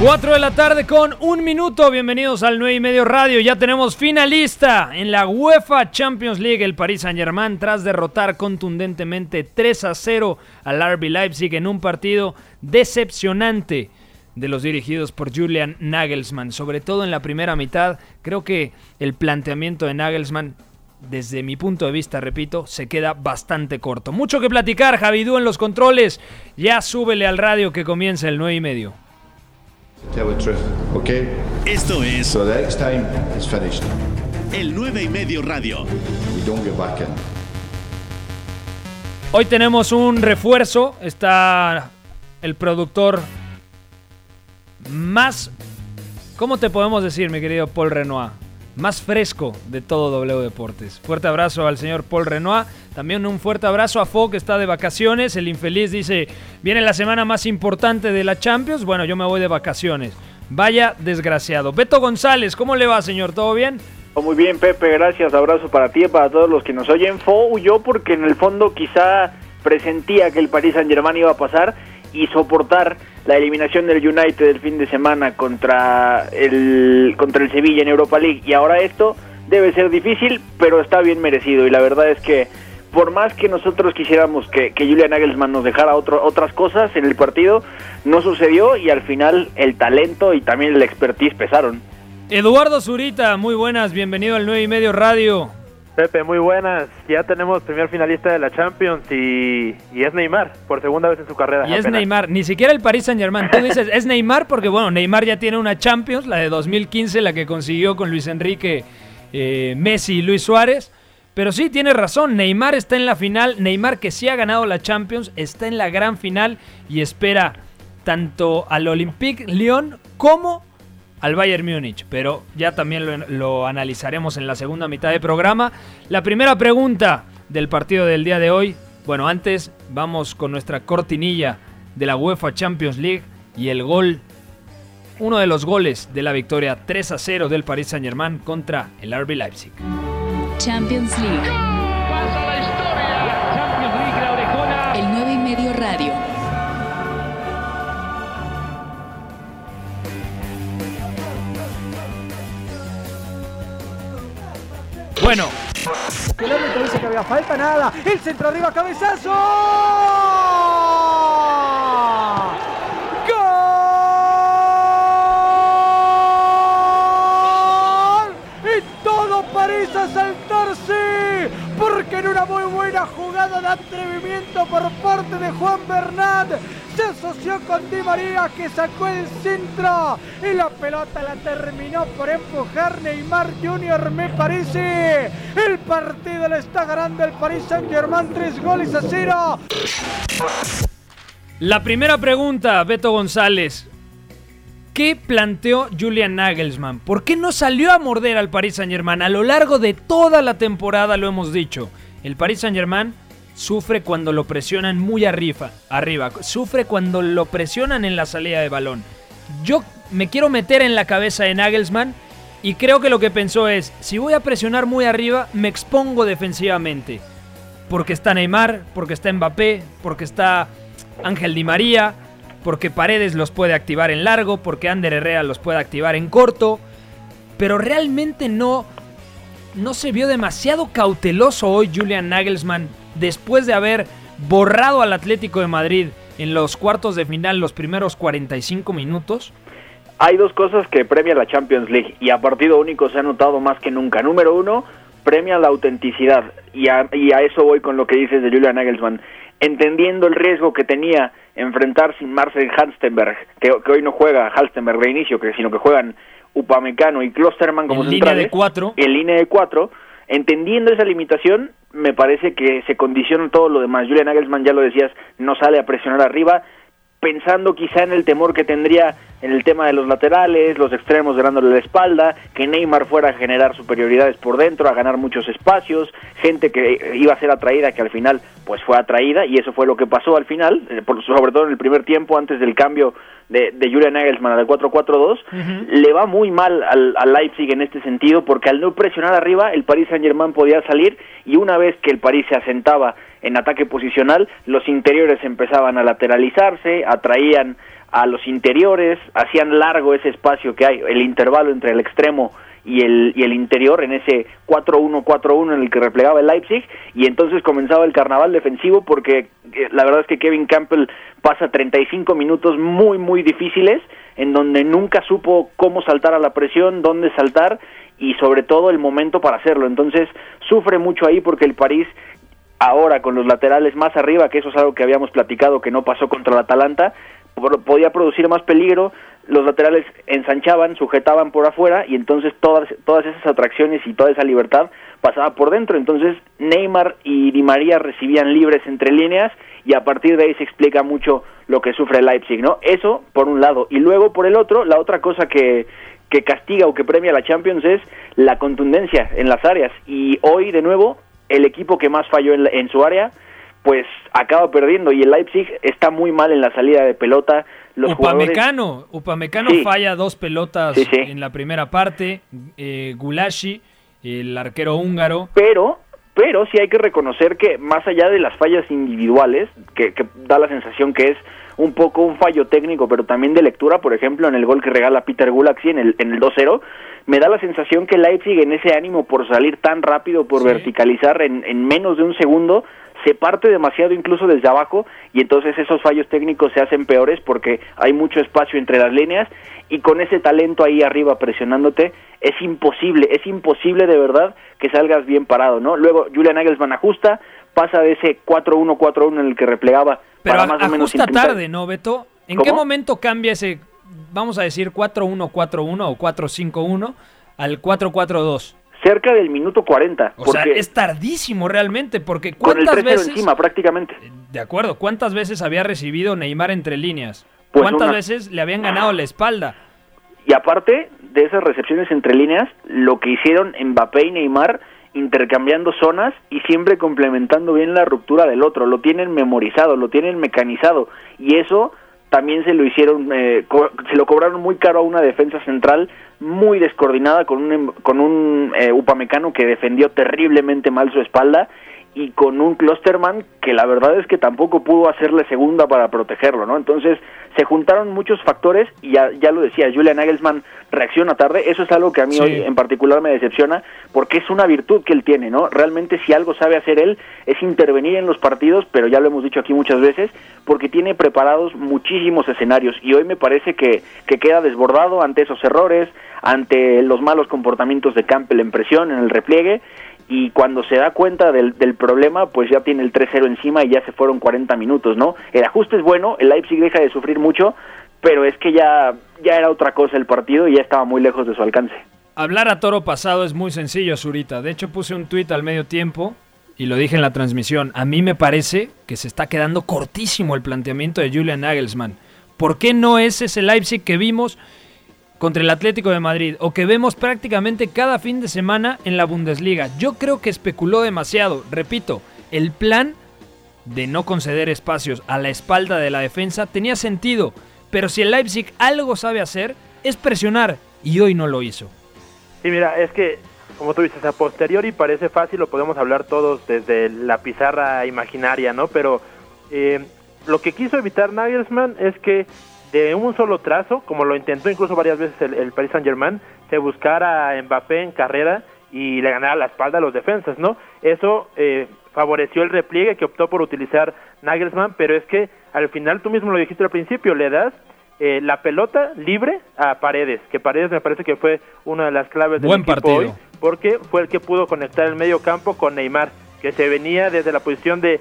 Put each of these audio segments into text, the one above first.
Cuatro de la tarde con un minuto. Bienvenidos al 9 y medio radio. Ya tenemos finalista en la UEFA Champions League. El Paris Saint Germain tras derrotar contundentemente 3 a 0 al RB Leipzig en un partido decepcionante de los dirigidos por Julian Nagelsmann. Sobre todo en la primera mitad. Creo que el planteamiento de Nagelsmann desde mi punto de vista, repito, se queda bastante corto. Mucho que platicar, Javidú en los controles. Ya súbele al radio que comienza el 9 y medio. Esto es So the next time is finished. el 9 y medio radio. We don't get back in. Hoy tenemos un refuerzo. Está el productor más. ¿Cómo te podemos decir, mi querido Paul Renoir? Más fresco de todo W Deportes. Fuerte abrazo al señor Paul Renoir. También un fuerte abrazo a Fo, que está de vacaciones. El infeliz dice: Viene la semana más importante de la Champions. Bueno, yo me voy de vacaciones. Vaya desgraciado. Beto González, ¿cómo le va, señor? ¿Todo bien? Oh, Muy bien, Pepe, gracias. Abrazo para ti y para todos los que nos oyen. Fo huyó porque en el fondo quizá presentía que el Paris Saint Germain iba a pasar y soportar la eliminación del United el fin de semana contra el contra el Sevilla en Europa League y ahora esto debe ser difícil, pero está bien merecido y la verdad es que por más que nosotros quisiéramos que, que Julian Nagelsmann nos dejara otro- otras cosas en el partido, no sucedió y al final el talento y también el expertise pesaron. Eduardo Zurita, muy buenas. Bienvenido al 9 y medio radio. Pepe, muy buenas. Ya tenemos primer finalista de la Champions y, y es Neymar, por segunda vez en su carrera. Y es. Neymar, ni siquiera el Paris Saint Germain. Tú dices, es Neymar porque, bueno, Neymar ya tiene una Champions, la de 2015, la que consiguió con Luis Enrique, eh, Messi y Luis Suárez. Pero sí, tiene razón, Neymar está en la final, Neymar que sí ha ganado la Champions, está en la gran final y espera tanto al Olympique Lyon como al Bayern Múnich, pero ya también lo, analizaremos en la segunda mitad del programa. La primera pregunta del partido del día de hoy, bueno, antes vamos con nuestra cortinilla de la UEFA Champions League y el gol, uno de los goles de la victoria 3 a 0 del Paris Saint Germain contra el RB Leipzig. Champions League. Bueno, El árbitro dice que había falta, nada. El centro arriba, cabezazo. ¡Gol! Y todo parece saltarse. Porque en una muy buena jugada de atrevimiento por parte de Juan Bernat se asoció con Di María que sacó el centro y la pelota la terminó por empujar Neymar Junior me parece. El partido le está ganando el Paris Saint Germain tres goles a cero. la primera pregunta, Beto González. ¿Qué planteó Julian Nagelsmann? ¿Por qué no salió a morder al Paris Saint-Germain? A lo largo de toda la temporada lo hemos dicho. El Paris Saint-Germain sufre cuando lo presionan muy arriba, arriba. Sufre cuando lo presionan en la salida de balón. Yo me quiero meter en la cabeza de Nagelsmann y creo que lo que pensó es, si voy a presionar muy arriba, me expongo defensivamente. Porque está Neymar, porque está Mbappé, porque está Ángel Di María, porque Paredes los puede activar en largo, porque Ander Herrera los puede activar en corto, pero realmente no no se vio demasiado cauteloso hoy Julian Nagelsmann después de haber borrado al Atlético de Madrid en los cuartos de final los primeros 45 minutos. Hay dos cosas que premia la Champions League y a partido único se ha notado más que nunca. Número uno, premia la autenticidad y a, y a eso voy con lo que dices de Julian Nagelsmann. Entendiendo el riesgo que tenía enfrentar sin Marcel Halstenberg, que, que hoy no juega Halstenberg de inicio, que, sino que juegan Upamecano y Klosterman como En línea de cuatro. en línea de cuatro, entendiendo esa limitación, me parece que se condiciona todo lo demás. Julian Nagelsmann, ya lo decías, no sale a presionar arriba, pensando quizá en el temor que tendría en el tema de los laterales, los extremos ganándole la espalda, que Neymar fuera a generar superioridades por dentro, a ganar muchos espacios, gente que iba a ser atraída que al final pues fue atraída y eso fue lo que pasó al final, eh, sobre todo en el primer tiempo antes del cambio de, de Julian Nagelsmann al 4-4-2, le va muy mal al, al, Leipzig en este sentido porque al no presionar arriba el Paris Saint-Germain podía salir y una vez que el París se asentaba en ataque posicional, los interiores empezaban a lateralizarse, atraían a los interiores, hacían largo ese espacio que hay, el intervalo entre el extremo y el, y el interior en ese 4-1-4-1 en el que replegaba el Leipzig y entonces comenzaba el carnaval defensivo porque eh, la verdad es que Kevin Campbell pasa 35 minutos muy muy difíciles en donde nunca supo cómo saltar a la presión, dónde saltar y sobre todo el momento para hacerlo. Entonces sufre mucho ahí porque el París ahora con los laterales más arriba, que eso es algo que habíamos platicado que no pasó contra el Atalanta, podía producir más peligro, los laterales ensanchaban, sujetaban por afuera y entonces todas, todas esas atracciones y toda esa libertad pasaba por dentro. Entonces Neymar y Di María recibían libres entre líneas y a partir de ahí se explica mucho lo que sufre Leipzig, ¿no? Eso por un lado. Y luego por el otro, la otra cosa que, que castiga o que premia a la Champions es la contundencia en las áreas. Y hoy, de nuevo, el equipo que más falló en, en su área pues acaba perdiendo y el Leipzig está muy mal en la salida de pelota. Los Upamecano, Upamecano falla dos pelotas en la primera parte, eh, Gulashi, el arquero húngaro. Pero, pero sí hay que reconocer que más allá de las fallas individuales, que, da la sensación que es un poco un fallo técnico, pero también de lectura, por ejemplo, en el gol que regala Peter Gulaxi en el, en el 2-0, me da la sensación que Leipzig en ese ánimo por salir tan rápido, por verticalizar en, en menos de un segundo, se parte demasiado incluso desde abajo y entonces esos fallos técnicos se hacen peores porque hay mucho espacio entre las líneas y con ese talento ahí arriba presionándote es imposible, es imposible de verdad que salgas bien parado, ¿no? Luego Julian Nagelsmann ajusta, pasa de ese 4-1-4-1 en el que replegaba Pero o menos tarde, ¿no, Beto? ¿En qué momento cambia ese, vamos a decir, 4-1-4-1 o 4-5-1 al 4-4-2? cerca del minuto 40. O sea, es tardísimo realmente, porque ¿cuántas con el veces... encima prácticamente. De acuerdo, ¿cuántas veces había recibido Neymar entre líneas? Pues ¿Cuántas veces le habían ganado la espalda? Y aparte de esas recepciones entre líneas, lo que hicieron Mbappé y Neymar intercambiando zonas y siempre complementando bien la ruptura del otro, lo tienen memorizado, lo tienen mecanizado. Y eso también se lo hicieron, eh, se lo cobraron muy caro a una defensa central muy descoordinada con un, em, con un eh, Upamecano que defendió terriblemente mal su espalda y con un Klosterman que la verdad es que tampoco pudo hacerle segunda para protegerlo, ¿no? Entonces se juntaron muchos factores y ya, ya lo decía, Julian Nagelsmann reacciona tarde, eso es algo que a mí hoy en particular me decepciona porque es una virtud que él tiene, ¿no? Realmente si algo sabe hacer él es intervenir en los partidos, pero ya lo hemos dicho aquí muchas veces, porque tiene preparados muchísimos escenarios y hoy me parece que, que queda desbordado ante esos errores, ante los malos comportamientos de Campbell en presión, en el repliegue y cuando se da cuenta del, del problema, pues ya tiene el 3-0 encima y ya se fueron 40 minutos, ¿no? El ajuste es bueno, el Leipzig deja de sufrir mucho, pero es que ya, ya era otra cosa el partido y ya estaba muy lejos de su alcance. Hablar a toro pasado es muy sencillo, Zurita. De hecho, puse un tuit al medio tiempo y lo dije en la transmisión. A mí me parece que se está quedando cortísimo el planteamiento de Julian Nagelsmann. ¿Por qué no es ese Leipzig que vimos contra el Atlético de Madrid o que vemos prácticamente cada fin de semana en la Bundesliga. Yo creo que especuló demasiado. Repito, el plan de no conceder espacios a la espalda de la defensa tenía sentido, pero si el Leipzig algo sabe hacer es presionar y hoy no lo hizo. Sí, mira, es que como tú dices, a posteriori parece fácil, lo podemos hablar todos desde la pizarra imaginaria, ¿no? Pero eh, lo que quiso evitar Nagelsmann es que de un solo trazo, como lo intentó incluso varias veces el, Paris Saint Germain, se buscara a Mbappé en carrera y le ganara la espalda a los defensas, ¿no? Eso eh, favoreció el repliegue que optó por utilizar Nagelsmann, pero es que al final tú mismo lo dijiste al principio, le das eh, la pelota libre a Paredes, que Paredes me parece que fue una de las claves del Buen equipo partido. hoy, porque fue el que pudo conectar el medio campo con Neymar, que se venía desde la posición de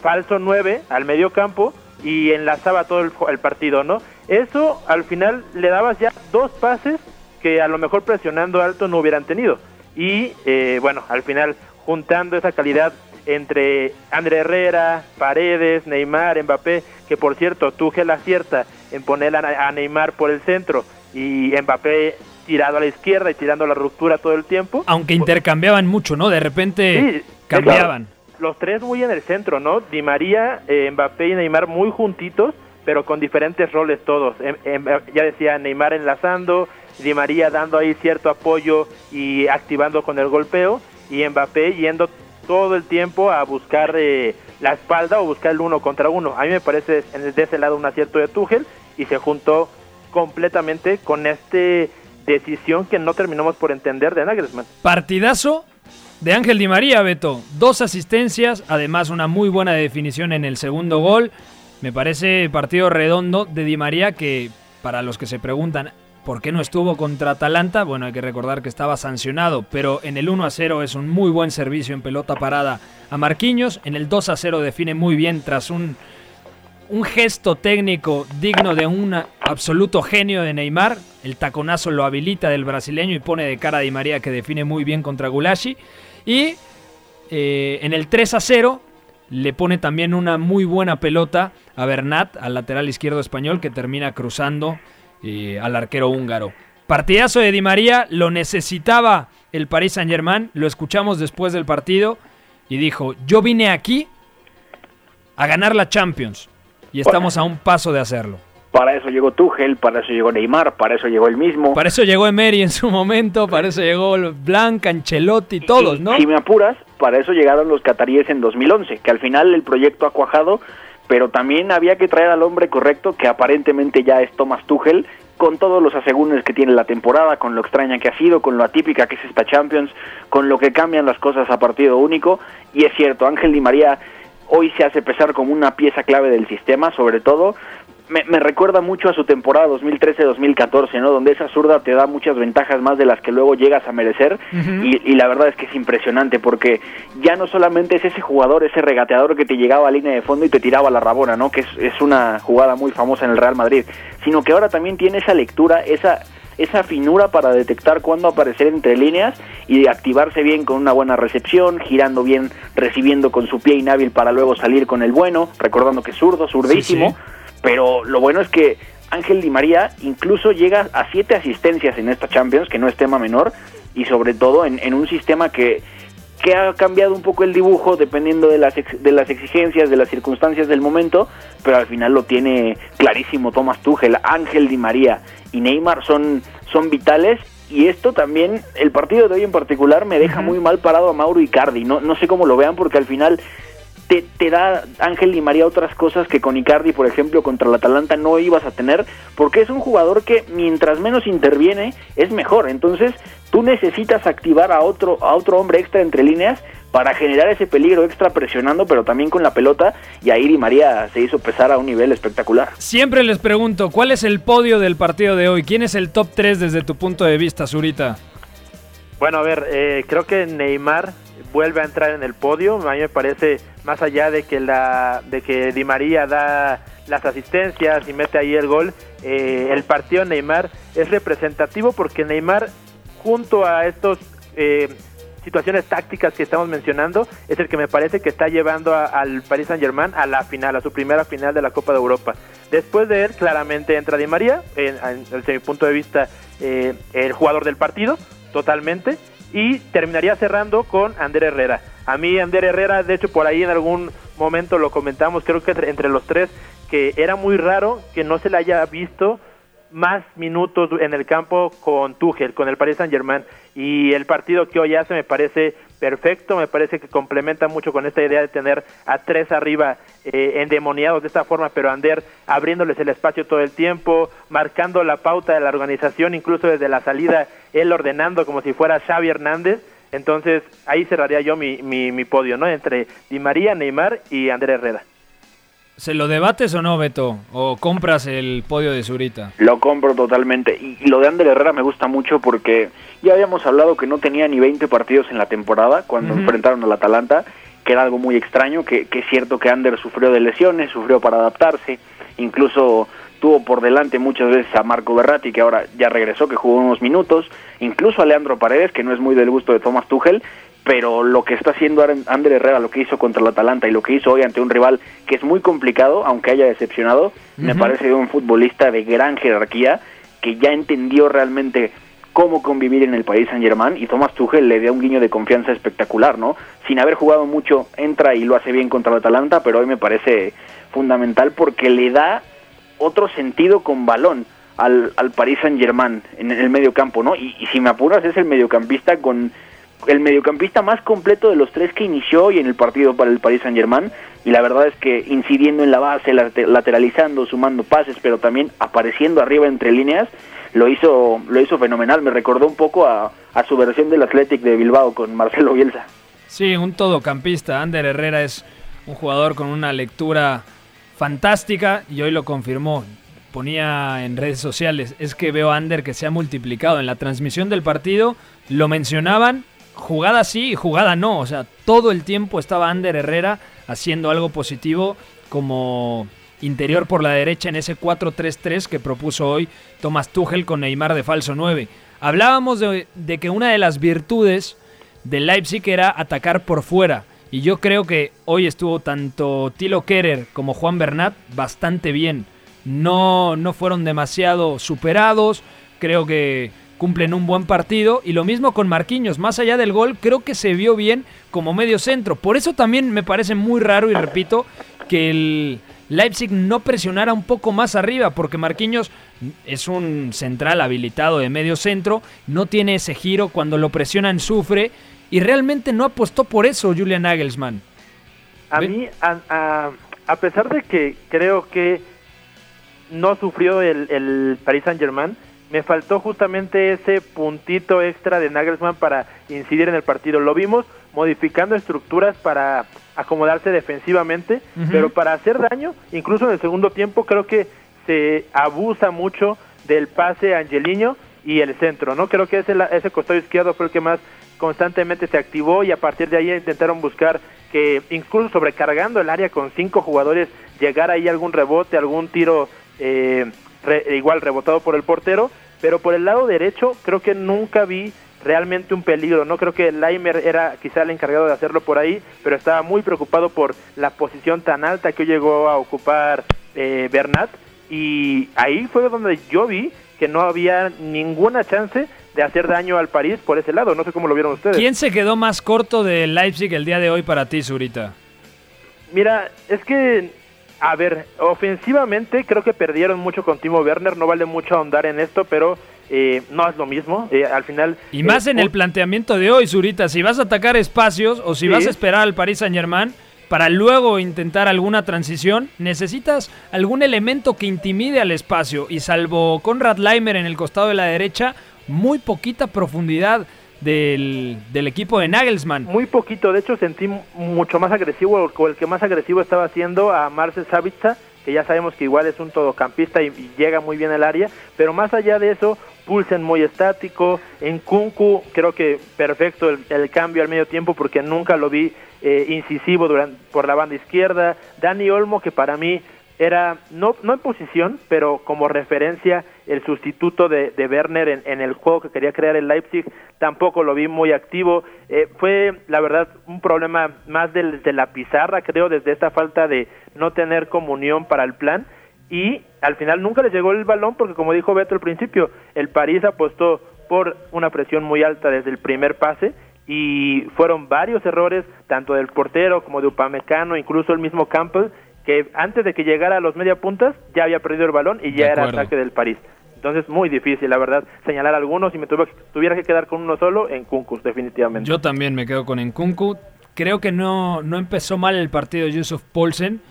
falso 9 al medio campo y enlazaba todo el, partido, ¿no? Eso al final le dabas ya dos pases que a lo mejor presionando alto no hubieran tenido. Y eh, bueno, al final juntando esa calidad entre André Herrera, Paredes, Neymar, Mbappé, que por cierto, Tuchel acierta en poner a, a Neymar por el centro y Mbappé tirado a la izquierda y tirando la ruptura todo el tiempo. Aunque intercambiaban mucho, ¿no? De repente Sí, cambiaban. Los tres muy en el centro, ¿no? Di María, eh, Mbappé y Neymar muy juntitos, pero con diferentes roles todos. Em- em- ya decía Neymar enlazando, Di María dando ahí cierto apoyo y activando con el golpeo, y Mbappé yendo todo el tiempo a buscar eh, la espalda o buscar el uno contra uno. A mí me parece de ese lado un acierto de Tuchel y se juntó completamente con este decisión que no terminamos por entender de Nagelsmann. Partidazo de Ángel Di María, Beto. Dos asistencias, además una muy buena definición en el segundo gol. Me parece partido redondo de Di María que, para los que se preguntan por qué no estuvo contra Atalanta, bueno, hay que recordar que estaba sancionado, pero en el 1 a 0 es un muy buen servicio en pelota parada a Marquinhos. En el 2 a 0 define muy bien tras un, un gesto técnico digno de un absoluto genio de Neymar. El taconazo lo habilita del brasileño y pone de cara a Di María que define muy bien contra Gulashi. Y eh, en el 3 a 0 le pone también una muy buena pelota a Bernat, al lateral izquierdo español, que termina cruzando eh, al arquero húngaro. Partidazo de Di María, lo necesitaba el Paris Saint Germain, lo escuchamos después del partido y dijo, yo vine aquí a ganar la Champions y estamos a un paso de hacerlo. Para eso llegó Tuchel, para eso llegó Neymar, para eso llegó el mismo. Para eso llegó Emery en su momento, para eso llegó Blanca, Ancelotti, todos, Y ¿no? Si me apuras, para eso llegaron los cataríes en 2011, que al final el proyecto ha cuajado, pero también había que traer al hombre correcto, que aparentemente ya es Thomas Tuchel, con todos los asegúnes que tiene la temporada, con lo extraña que ha sido, con lo atípica que es esta Champions, con lo que cambian las cosas a partido único. Y es cierto, Ángel Di María hoy se hace pesar como una pieza clave del sistema, sobre todo. Me, me recuerda mucho a su temporada 2013-2014, ¿no? Donde esa zurda te da muchas ventajas más de las que luego llegas a merecer. Y, y la verdad es que es impresionante porque ya no solamente es ese jugador, ese regateador que te llegaba a línea de fondo y te tiraba la rabona, ¿no? Que es, es una jugada muy famosa en el Real Madrid, sino que ahora también tiene esa lectura, esa esa finura para detectar cuándo aparecer entre líneas y activarse bien con una buena recepción, girando bien, recibiendo con su pie inhábil para luego salir con el bueno, recordando que es zurdo, zurdísimo, Sí, pero lo bueno es que Ángel Di María incluso llega a siete asistencias en esta Champions, que no es tema menor, y sobre todo en, en un sistema que, que ha cambiado un poco el dibujo dependiendo de las, ex- de las exigencias, de las circunstancias del momento, pero al final lo tiene clarísimo Thomas Tuchel, Ángel Di María y Neymar son, son vitales. Y esto también, el partido de hoy en particular, me deja muy mal parado a Mauro Icardi. No, no sé cómo lo vean porque al final te, te da Ángel Di María otras cosas que con Icardi, por ejemplo, contra el Atalanta no ibas a tener, porque es un jugador que mientras menos interviene es mejor. Entonces, tú necesitas activar a otro a otro hombre extra entre líneas para generar ese peligro extra presionando, pero también con la pelota, y ahí Di María se hizo pesar a un nivel espectacular. Siempre les pregunto, ¿cuál es el podio del partido de hoy? ¿Quién es el top 3 desde tu punto de vista, Zurita? Bueno, a ver, eh, creo que Neymar vuelve a entrar en el podio. A mí me parece, más allá de que la, de que Di María da las asistencias y mete ahí el gol, eh, el partido Neymar es representativo porque Neymar, junto a estos eh, situaciones tácticas que estamos mencionando, es el que me parece que está llevando a- al Paris Saint Germain a la final, a su primera final de la Copa de Europa. Después de él, claramente entra Di María, en- desde mi punto de vista, eh, el jugador del partido, totalmente, y terminaría cerrando con Ander Herrera. A mí Ander Herrera, de hecho, por ahí en algún momento lo comentamos, creo que entre, los tres, que era muy raro que no se le haya visto más minutos en el campo con Tuchel, con el Paris Saint Germain y el partido que hoy hace me parece perfecto, me parece que complementa mucho con esta idea de tener a tres arriba eh, endemoniados de esta forma, pero Ander abriéndoles el espacio todo el tiempo, marcando la pauta de la organización, incluso desde la salida, él ordenando como si fuera Xavi Hernández, entonces ahí cerraría yo mi, mi, podio, ¿no? Entre Di María, Neymar y Ander Herrera. ¿Se lo debates o no, Beto? ¿O compras el podio de Zurita? Lo compro totalmente. Y, lo de Ander Herrera me gusta mucho porque ya habíamos hablado que no tenía ni 20 partidos en la temporada cuando enfrentaron al Atalanta, que era algo muy extraño, que, que es cierto que Ander sufrió de lesiones, sufrió para adaptarse, incluso tuvo por delante muchas veces a Marco Berratti, que ahora ya regresó, que jugó unos minutos, incluso a Leandro Paredes, que no es muy del gusto de Thomas Tuchel, pero lo que está haciendo Ander Herrera, lo que hizo contra el Atalanta y lo que hizo hoy ante un rival que es muy complicado, aunque haya decepcionado, me parece un futbolista de gran jerarquía que ya entendió realmente cómo convivir en el país San Germán y Thomas Tuchel le da un guiño de confianza espectacular, ¿no? Sin haber jugado mucho, entra y lo hace bien contra el Atalanta, pero hoy me parece fundamental porque le da otro sentido con balón al, al Paris Saint Germain en el medio campo, ¿no? Y, y si me apuras es el mediocampista con el mediocampista más completo de los tres que inició hoy en el partido para el Paris Saint Germain y la verdad es que incidiendo en la base, lateralizando, sumando pases, pero también apareciendo arriba entre líneas, lo hizo lo hizo fenomenal. Me recordó un poco a, a su versión del Athletic de Bilbao con Marcelo Bielsa. Sí, un todocampista. Ander Herrera es un jugador con una lectura fantástica y hoy lo confirmó. Ponía en redes sociales, es que veo a Ander que se ha multiplicado. En la transmisión del partido lo mencionaban jugada sí y jugada no. O sea, todo el tiempo estaba Ander Herrera haciendo algo positivo como interior por la derecha en ese 4-3-3 que propuso hoy Thomas Tuchel con Neymar de falso 9. Hablábamos de, de, que una de las virtudes del Leipzig era atacar por fuera. Y yo creo que hoy estuvo tanto Tilo Kerer como Juan Bernat bastante bien. No, no fueron demasiado superados. Creo que cumplen un buen partido y lo mismo con Marquinhos, más allá del gol, creo que se vio bien como medio centro. Por eso también me parece muy raro y repito que el Leipzig no presionara un poco más arriba porque Marquinhos es un central habilitado de medio centro, no tiene ese giro, cuando lo presionan sufre y realmente no apostó por eso Julian Nagelsmann. A mí, a, a, pesar de que creo que no sufrió el, el Paris Saint Germain, me faltó justamente ese puntito extra de Nagelsmann para incidir en el partido. Lo vimos modificando estructuras para acomodarse defensivamente, pero para hacer daño, incluso en el segundo tiempo, creo que se abusa mucho del pase a Angeliño y el centro, ¿no? Creo que ese, ese costado izquierdo fue el que más constantemente se activó y a partir de ahí intentaron buscar que incluso sobrecargando el área con cinco jugadores llegara ahí algún rebote, algún tiro eh, igual rebotado por el portero pero por el lado derecho creo que nunca vi realmente un peligro. No creo que Laimer era quizá el encargado de hacerlo por ahí, pero estaba muy preocupado por la posición tan alta que llegó a ocupar eh, Bernat. Y ahí fue donde yo vi que no había ninguna chance de hacer daño al París por ese lado. No sé cómo lo vieron ustedes. ¿Quién se quedó más corto de Leipzig el día de hoy para ti, Zurita? Mira, es que a ver, ofensivamente creo que perdieron mucho con Timo Werner, no vale mucho ahondar en esto, pero eh, no es lo mismo. Eh, al final. Y más eh, en el planteamiento de hoy, Zurita. Si vas a atacar espacios o si vas a esperar al Paris Saint Germain para luego intentar alguna transición, necesitas algún elemento que intimide al espacio. Y salvo Conrad Leimer en el costado de la derecha, muy poquita profundidad del, del, equipo de Nagelsmann. Muy poquito, de hecho sentí mucho más agresivo, o el que más agresivo estaba haciendo a Marcel Savitza, que ya sabemos que igual es un todocampista y, llega muy bien al área, pero más allá de eso, Pulsen muy estático, en Kunku creo que perfecto el, cambio al medio tiempo porque nunca lo vi eh, incisivo durante, por la banda izquierda, Dani Olmo que para mí era, no, no en posición, pero como referencia, el sustituto de, de Werner en, el juego que quería crear el Leipzig, tampoco lo vi muy activo. Eh, fue, la verdad, un problema más de la pizarra, creo, desde esta falta de no tener comunión para el plan. Y al final nunca les llegó el balón porque, como dijo Beto al principio, el París apostó por una presión muy alta desde el primer pase y fueron varios errores, tanto del portero como de Upamecano, incluso el mismo Campbell, que antes de que llegara a los media puntas ya había perdido el balón y ya era ataque del París. Entonces, muy difícil, la verdad, señalar algunos. y me tuviera que quedar con uno solo, en Kunku, definitivamente. Yo también me quedo con Enkunku. Creo que no, no empezó mal el partido Yusuf Poulsen,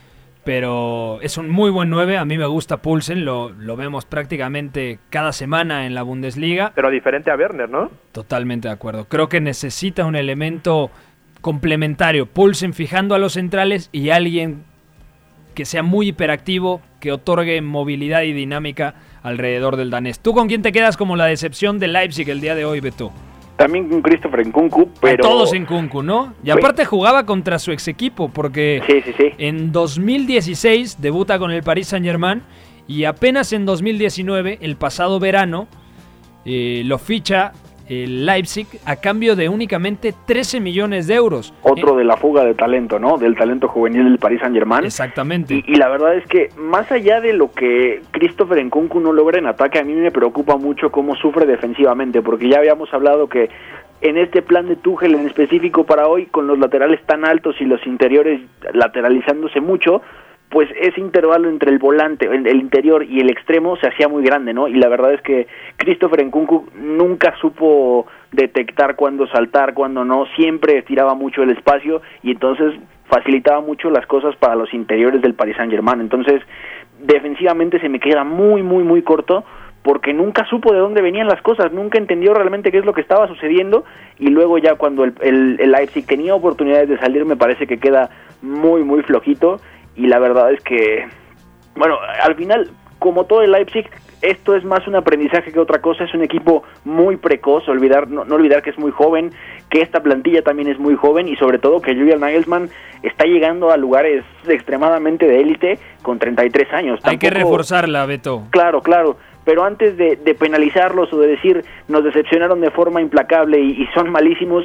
pero es un muy buen 9. A mí me gusta Poulsen, lo, lo vemos prácticamente cada semana en la Bundesliga. Pero diferente a Werner, ¿no? Totalmente de acuerdo. Creo que necesita un elemento complementario. Poulsen fijando a los centrales y alguien que sea muy hiperactivo, que otorgue movilidad y dinámica alrededor del danés. ¿Tú con quién te quedas como la decepción de Leipzig el día de hoy, Beto? También con Christopher Nkunku, pero... todos en Kunku, ¿no? Y aparte jugaba contra su ex equipo, porque en 2016 debuta con el Paris Saint-Germain y apenas en 2019, el pasado verano, eh, lo ficha el Leipzig a cambio de únicamente 13 millones de euros. Otro de la fuga de talento, ¿no? Del talento juvenil del Paris Saint Germain. Exactamente. Y, y, la verdad es que más allá de lo que Christopher Nkunku no logra en ataque, a mí me preocupa mucho cómo sufre defensivamente, porque ya habíamos hablado que en este plan de Tuchel en específico para hoy, con los laterales tan altos y los interiores lateralizándose mucho, pues ese intervalo entre el volante, el interior y el extremo se hacía muy grande, ¿no? Y la verdad es que Christopher Nkunku nunca supo detectar cuándo saltar, cuándo no, siempre estiraba mucho el espacio y entonces facilitaba mucho las cosas para los interiores del Paris Saint-Germain. Entonces, defensivamente se me queda muy, muy, muy corto porque nunca supo de dónde venían las cosas, nunca entendió realmente qué es lo que estaba sucediendo y luego ya cuando el, el, el Leipzig tenía oportunidades de salir me parece que queda muy, muy flojito y la verdad es que, bueno, al final, como todo el Leipzig, esto es más un aprendizaje que otra cosa, es un equipo muy precoz, olvidar, no, no, olvidar que es muy joven, que esta plantilla también es muy joven y sobre todo que Julian Nagelsmann está llegando a lugares extremadamente de élite con 33 años. Hay que reforzarla, Beto. Claro, claro. Pero antes de, de, penalizarlos o de decir nos decepcionaron de forma implacable y, y son malísimos,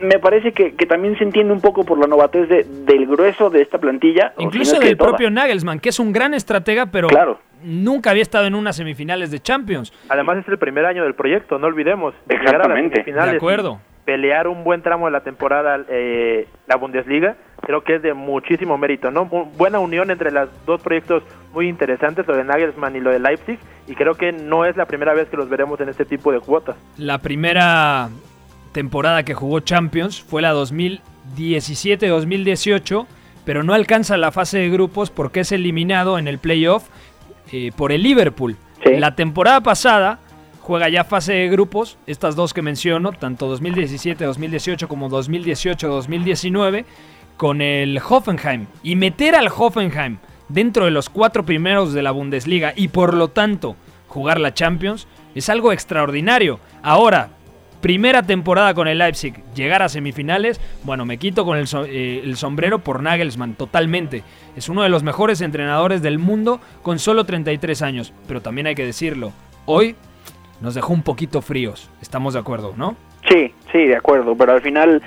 me parece que, que, también se entiende un poco por la novatez de, del grueso de esta plantilla. Incluso del propio Nagelsmann, que es un gran estratega, pero claro. nunca había estado en unas semifinales de Champions. Además es el primer año del proyecto, no olvidemos. Exactamente. de acuerdo. Pelear un buen tramo de la temporada, eh, la Bundesliga, creo que es de muchísimo mérito, ¿no? Buena unión entre los dos proyectos muy interesantes, lo de Nagelsmann y lo de Leipzig, y creo que no es la primera vez que los veremos en este tipo de cuotas. La primera temporada que jugó Champions fue la 2017-2018, pero no alcanza la fase de grupos porque es eliminado en el playoff eh, por el Liverpool. Sí. La temporada pasada juega ya fase de grupos, estas dos que menciono, tanto 2017-2018 como 2018-2019, con el Hoffenheim. Y meter al Hoffenheim dentro de los cuatro primeros de la Bundesliga y por lo tanto jugar la Champions es algo extraordinario. Ahora, primera temporada con el Leipzig, llegar a semifinales, bueno, me quito con el, so eh, el, sombrero por Nagelsmann, totalmente. Es uno de los mejores entrenadores del mundo con solo 33 años, pero también hay que decirlo, hoy nos dejó un poquito fríos, estamos de acuerdo, ¿no? Sí, sí, de acuerdo, pero al final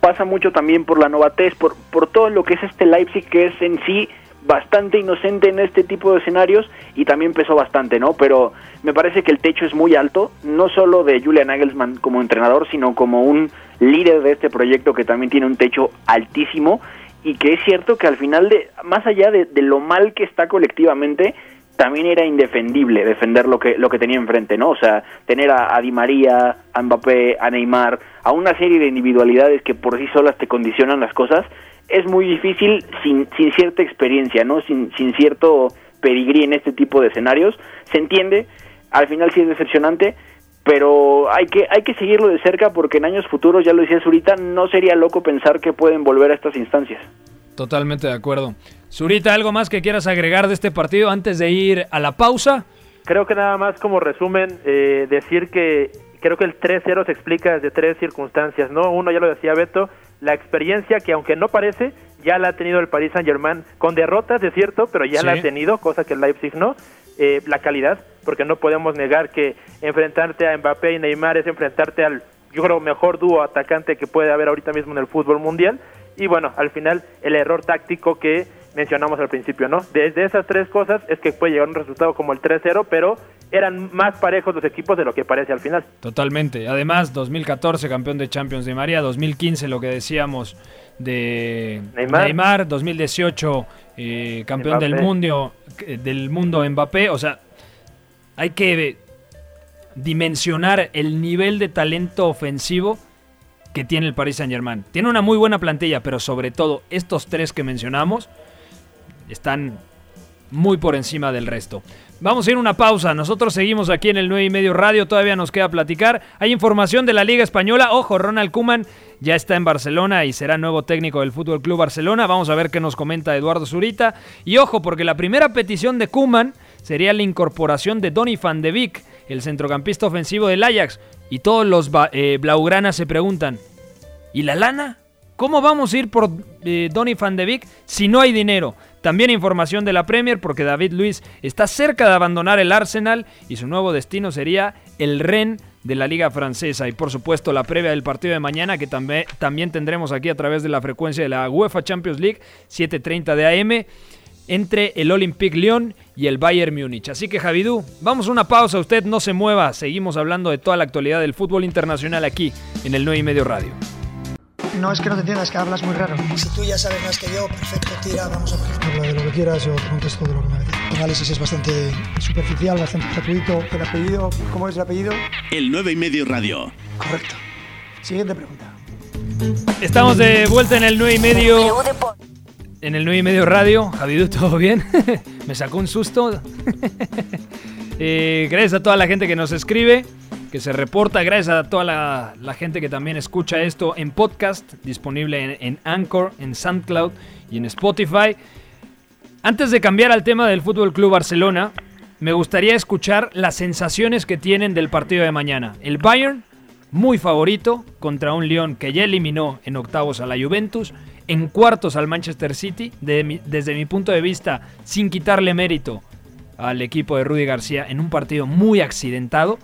pasa mucho también por la novatez, por, por todo lo que es este Leipzig, que es en sí bastante inocente en este tipo de escenarios y también pesó bastante, ¿no? Pero me parece que el techo es muy alto, no solo de Julian Nagelsmann como entrenador, sino como un líder de este proyecto que también tiene un techo altísimo y que es cierto que al final, de más allá de, lo mal que está colectivamente, también era indefendible defender lo que lo que tenía enfrente, ¿no? O sea, tener a, a, Di María, a Mbappé, a Neymar, a una serie de individualidades que por sí solas te condicionan las cosas, es muy difícil sin, sin cierta experiencia, ¿no? Sin, sin cierto pedigrí en este tipo de escenarios. Se entiende, al final sí es decepcionante, pero hay que hay que seguirlo de cerca porque en años futuros, ya lo decías ahorita, no sería loco pensar que pueden volver a estas instancias. Totalmente de acuerdo. Zurita, ¿algo más que quieras agregar de este partido antes de ir a la pausa? Creo que nada más como resumen, eh, decir que creo que el 3-0 se explica desde tres circunstancias, ¿no? Uno ya lo decía Beto, la experiencia que aunque no parece, ya la ha tenido el Paris Saint Germain, con derrotas es cierto, pero ya sí. la ha tenido, cosa que el Leipzig no. Eh, la calidad, porque no podemos negar que enfrentarte a Mbappé y Neymar es enfrentarte al, yo creo, mejor dúo atacante que puede haber ahorita mismo en el fútbol mundial. Y bueno, al final el error táctico que mencionamos al principio, ¿no? Desde esas tres cosas es que puede llegar un resultado como el 3-0, pero eran más parejos los equipos de lo que parece al final. Totalmente. Además, 2014 campeón de Champions de María, 2015 lo que decíamos de Neymar, Neymar 2018 eh, campeón Mbappé. del mundo del mundo Mbappé, o sea, hay que dimensionar el nivel de talento ofensivo que tiene el Paris Saint-Germain. Tiene una muy buena plantilla, pero sobre todo estos tres que mencionamos están muy por encima del resto. Vamos a ir a una pausa. Nosotros seguimos aquí en el 9 y medio radio. Todavía nos queda platicar. Hay información de la Liga Española. Ojo, Ronald Kuman ya está en Barcelona y será nuevo técnico del Fútbol Club Barcelona. Vamos a ver qué nos comenta Eduardo Zurita. Y ojo, porque la primera petición de Kuman sería la incorporación de Donny van de Beek, el centrocampista ofensivo del Ajax. Y todos los eh, blaugranas se preguntan: ¿y la lana? ¿Cómo vamos a ir por eh, Donny van de Beek si no hay dinero? También información de la Premier porque David Luis está cerca de abandonar el Arsenal y su nuevo destino sería el Ren de la Liga Francesa y por supuesto la previa del partido de mañana que también, también tendremos aquí a través de la frecuencia de la UEFA Champions League 7.30 de AM entre el Olympique Lyon y el Bayern Múnich. Así que Javidú, vamos a una pausa, usted no se mueva, seguimos hablando de toda la actualidad del fútbol internacional aquí en el 9 y medio radio. No es que no te entiendas, que hablas muy raro. Si tú ya sabes más que yo, perfecto, tira, vamos a ver. Habla de lo que quieras, yo te contesto de lo que me dices. El análisis es bastante superficial, bastante gratuito. ¿El apellido? ¿Cómo es el apellido? El 9 y medio radio. Correcto. Siguiente pregunta. Estamos de vuelta en el 9 y medio. En el 9 y medio radio. Javidú, ¿todo bien? Me sacó un susto. Eh, gracias a toda la gente que nos escribe, que se reporta. Gracias a toda la, gente que también escucha esto en podcast, disponible en, Anchor, en SoundCloud y en Spotify. Antes de cambiar al tema del Fútbol Club Barcelona, me gustaría escuchar las sensaciones que tienen del partido de mañana. El Bayern, muy favorito, contra un Lyon que ya eliminó en octavos a la Juventus, en cuartos al Manchester City, desde mi punto de vista, sin quitarle mérito al equipo de Rudy García en un partido muy accidentado.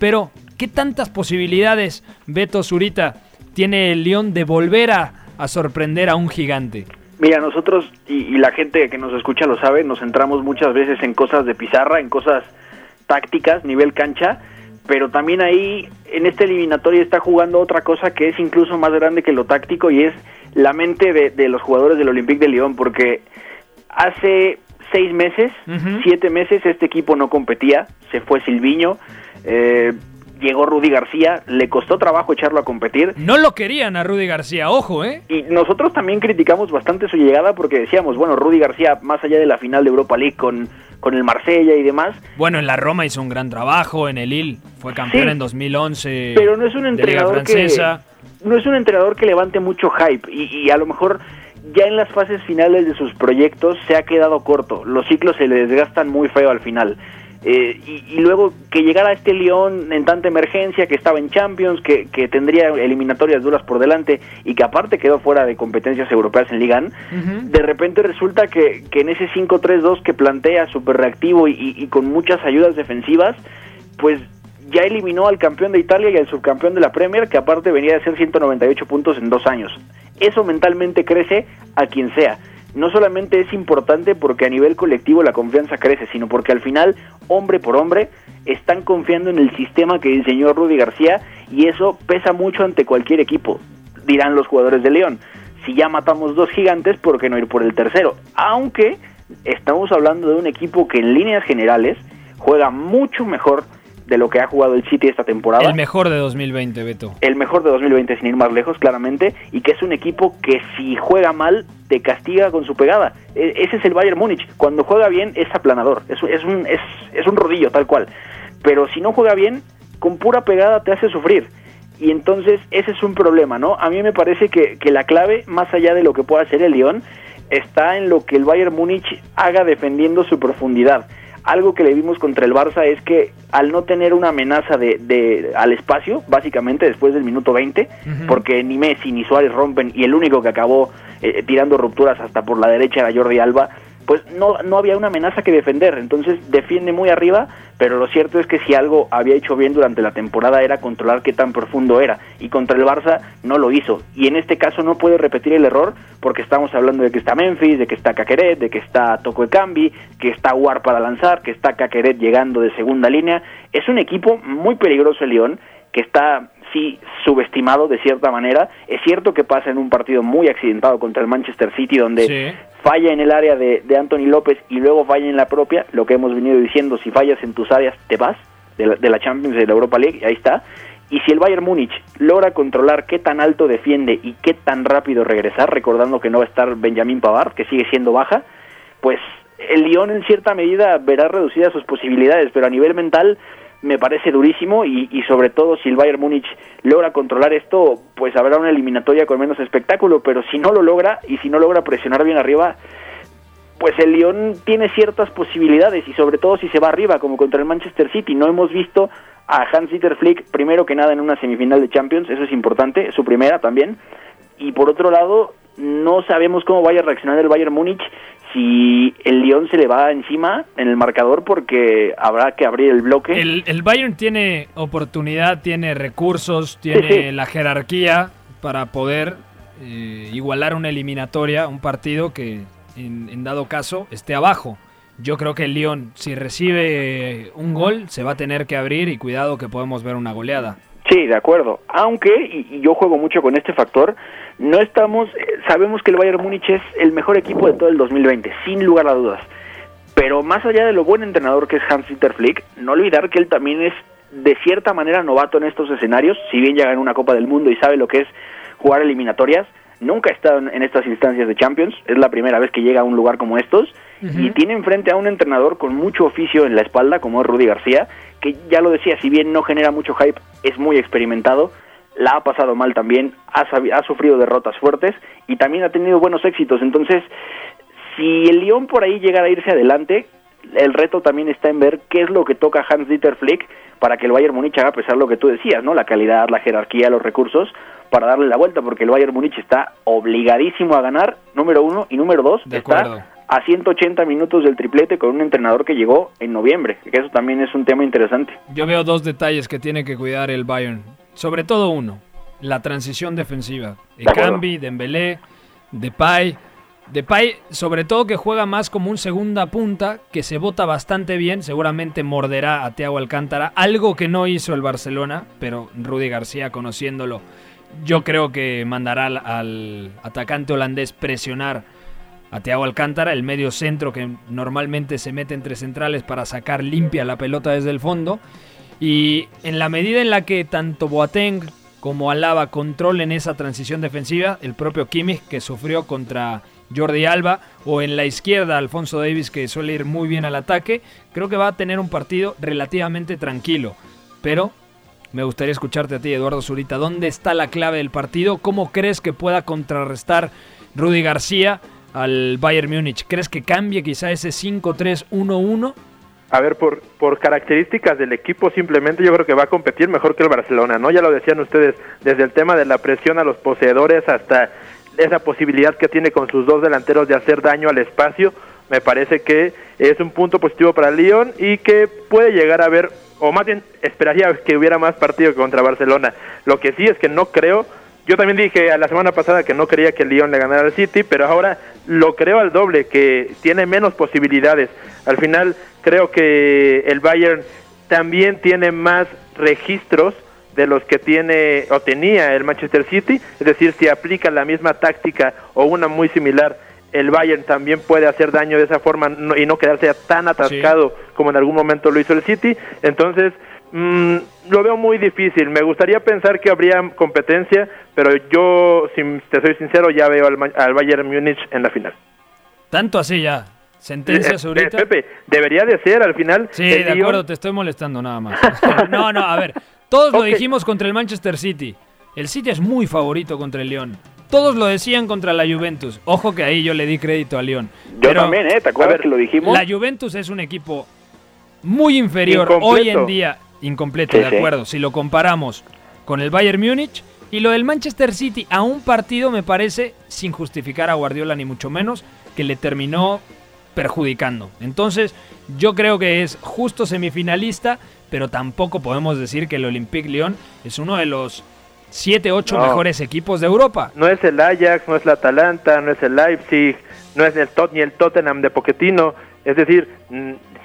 Pero, ¿qué tantas posibilidades, Beto Zurita, tiene el Lyon de volver a, a sorprender a un gigante? Mira, nosotros y, y la gente que nos escucha lo sabe, nos centramos muchas veces en cosas de pizarra, en cosas tácticas, nivel cancha, pero también ahí en esta eliminatoria está jugando otra cosa que es incluso más grande que lo táctico y es la mente de, de los jugadores del Olympique de Lyon, porque hace seis meses, siete meses este equipo no competía, se fue Silviño, eh, llegó Rudy García, le costó trabajo echarlo a competir. No lo querían a Rudy García, ojo, ¿eh? Y nosotros también criticamos bastante su llegada porque decíamos, bueno, Rudy García, más allá de la final de Europa League con, con el Marsella y demás, Bueno, en la Roma hizo un gran trabajo, en el Lille fue campeón Sí, en 2011 pero no es un entrenador que no es un entrenador que levante mucho hype y, y a lo mejor ya en las fases finales de sus proyectos se ha quedado corto, los ciclos se le desgastan muy feo al final. Eh, y, y luego que llegara este León en tanta emergencia, que estaba en Champions, que, que tendría eliminatorias duras por delante y que aparte quedó fuera de competencias europeas en Liga, de repente resulta que, que en ese 5-3-2 que plantea súper reactivo y, y- y con muchas ayudas defensivas, pues ya eliminó al campeón de Italia y al subcampeón de la Premier, que aparte venía de ser 198 puntos en dos años. Eso mentalmente crece a quien sea. No solamente es importante porque a nivel colectivo la confianza crece, sino porque al final, hombre por hombre, están confiando en el sistema que diseñó Rudy García y eso pesa mucho ante cualquier equipo, dirán los jugadores de León. Si ya matamos dos gigantes, ¿por qué no ir por el tercero? Aunque estamos hablando de un equipo que en líneas generales juega mucho mejor de lo que ha jugado el City esta temporada. El mejor de 2020, Beto. El mejor de 2020 sin ir más lejos, claramente, y que es un equipo que si juega mal te castiga con su pegada. E- ese es el Bayern Múnich. Cuando juega bien es aplanador, es, es, un, es, es un rodillo tal cual. Pero si no juega bien, con pura pegada te hace sufrir. Y entonces ese es un problema, ¿no? A mí me parece que, que la clave, más allá de lo que pueda hacer el Lyon, está en lo que el Bayern Múnich haga defendiendo su profundidad. Algo que le vimos contra el Barça es que al no tener una amenaza de, de- al espacio, básicamente después del minuto 20, porque ni Messi ni Suárez rompen y el único que acabó eh, tirando rupturas hasta por la derecha era Jordi Alba, pues no, no había una amenaza que defender, entonces defiende muy arriba, pero lo cierto es que si algo había hecho bien durante la temporada era controlar qué tan profundo era, y contra el Barça no lo hizo, y en este caso no puede repetir el error porque estamos hablando de que está Memphis, de que está Caqueret, de que está Toco Cambi, que está War para lanzar, que está Caqueret llegando de segunda línea, es un equipo muy peligroso el León, que está sí subestimado de cierta manera, es cierto que pasa en un partido muy accidentado contra el Manchester City donde falla en el área de, de Anthony López y luego falla en la propia, lo que hemos venido diciendo, si fallas en tus áreas te vas de la, de la Champions de la Europa League, ahí está. Y si el Bayern Múnich logra controlar qué tan alto defiende y qué tan rápido regresar, recordando que no va a estar Benjamín Pavard, que sigue siendo baja, pues el Lyon en cierta medida verá reducidas sus posibilidades, pero a nivel mental me parece durísimo y, y sobre todo si el Bayern Múnich logra controlar esto, pues habrá una eliminatoria con menos espectáculo, pero si no lo logra y si no logra presionar bien arriba, pues el Lyon tiene ciertas posibilidades y sobre todo si se va arriba como contra el Manchester City. No hemos visto a Hans-Dieter Flick primero que nada en una semifinal de Champions, eso es importante, su primera también. Y por otro lado, no sabemos cómo vaya a reaccionar el Bayern Múnich si el Lyon se le va encima en el marcador porque habrá que abrir el bloque. El, el Bayern tiene oportunidad, tiene recursos, tiene Sí, sí. la jerarquía para poder eh, igualar una eliminatoria, un partido que en, en dado caso esté abajo. Yo creo que el Lyon, si recibe un gol, se va a tener que abrir y cuidado que podemos ver una goleada. Sí, de acuerdo. Aunque, y, yo juego mucho con este factor, no estamos, eh, sabemos que el Bayern Múnich es el mejor equipo de todo el 2020, sin lugar a dudas. Pero más allá de lo buen entrenador que es Hans-Dieter Flick, no olvidar que él también es de cierta manera novato en estos escenarios, si bien ya ganó una Copa del Mundo y sabe lo que es jugar eliminatorias, nunca ha estado en estas instancias de Champions, es la primera vez que llega a un lugar como estos, y tiene enfrente a un entrenador con mucho oficio en la espalda, como es Rudy García, que ya lo decía, si bien no genera mucho hype, es muy experimentado, la ha pasado mal también, ha, ha sufrido derrotas fuertes y también ha tenido buenos éxitos. Entonces, si el Lyon por ahí llegara a irse adelante, el reto también está en ver qué es lo que toca Hans Dieter Flick para que el Bayern Múnich haga pesar lo que tú decías, ¿no? La calidad, la jerarquía, los recursos para darle la vuelta, porque el Bayern Múnich está obligadísimo a ganar, número uno, y número dos, De está acuerdo. A 180 minutos del triplete con un entrenador que llegó en noviembre, que eso también es un tema interesante. Yo veo dos detalles que tiene que cuidar el Bayern. Sobre todo uno, la transición defensiva. De. Ekambi, Dembélé, Depay. Depay, sobre todo que juega más como un segunda punta, que se bota bastante bien, seguramente morderá a Thiago Alcántara, algo que no hizo el Barcelona, pero Rudy García conociéndolo, yo creo que mandará al, al atacante holandés presionar a Alcántara, el medio centro que normalmente se mete entre centrales para sacar limpia la pelota desde el fondo. Y en la medida en la que tanto Boateng como Alaba controlen esa transición defensiva, el propio Kimmich que sufrió contra Jordi Alba o en la izquierda Alfonso Davis que suele ir muy bien al ataque, creo que va a tener un partido relativamente tranquilo. Pero me gustaría escucharte a ti, Eduardo Zurita. ¿Dónde está la clave del partido? ¿Cómo crees que pueda contrarrestar Rudy García al Bayern Múnich? ¿Crees que cambie quizá ese 5-3-1-1? A ver, por, por características del equipo, simplemente yo creo que va a competir mejor que el Barcelona, ¿no? Ya lo decían ustedes, desde el tema de la presión a los poseedores hasta esa posibilidad que tiene con sus dos delanteros de hacer daño al espacio, me parece que es un punto positivo para Lyon y que puede llegar a ver, o más bien esperaría que hubiera más partido que contra Barcelona. Lo que sí es que no creo, yo también dije a la semana pasada que no creía que el Lyon le ganara al City, pero ahora lo creo al doble, que tiene menos posibilidades. Al final creo que el Bayern también tiene más registros de los que tiene o tenía el Manchester City, es decir, si aplica la misma táctica o una muy similar, el Bayern también puede hacer daño de esa forma no- y no quedarse tan atascado como en algún momento lo hizo el City. Entonces, mm, lo veo muy difícil. Me gustaría pensar que habría competencia, pero yo, si te soy sincero, ya veo al, al Bayern Múnich en la final. Tanto así ya. Sentencia Eh, eh, Pepe, debería de ser al final. Sí, de acuerdo, te estoy molestando nada más. No, no, a ver. Todos lo dijimos contra el Manchester City. El City es muy favorito contra el León. Todos lo decían contra la Juventus. Ojo que ahí yo le di crédito a León. Yo también, ¿eh? ¿Te acuerdas que lo dijimos? La Juventus es un equipo muy inferior hoy en día. Incompleto, Sí, de sí. acuerdo. Si lo comparamos con el Bayern Múnich y lo del Manchester City a un partido me parece, sin justificar a Guardiola ni mucho menos, que le terminó perjudicando. Entonces, yo creo que es justo semifinalista, pero tampoco podemos decir que el Olympique Lyon es uno de los 7, 8 No. mejores equipos de Europa. No es el Ajax, no es la Atalanta, no es el Leipzig, no es el Tot ni el Tottenham de Pochettino. Es decir,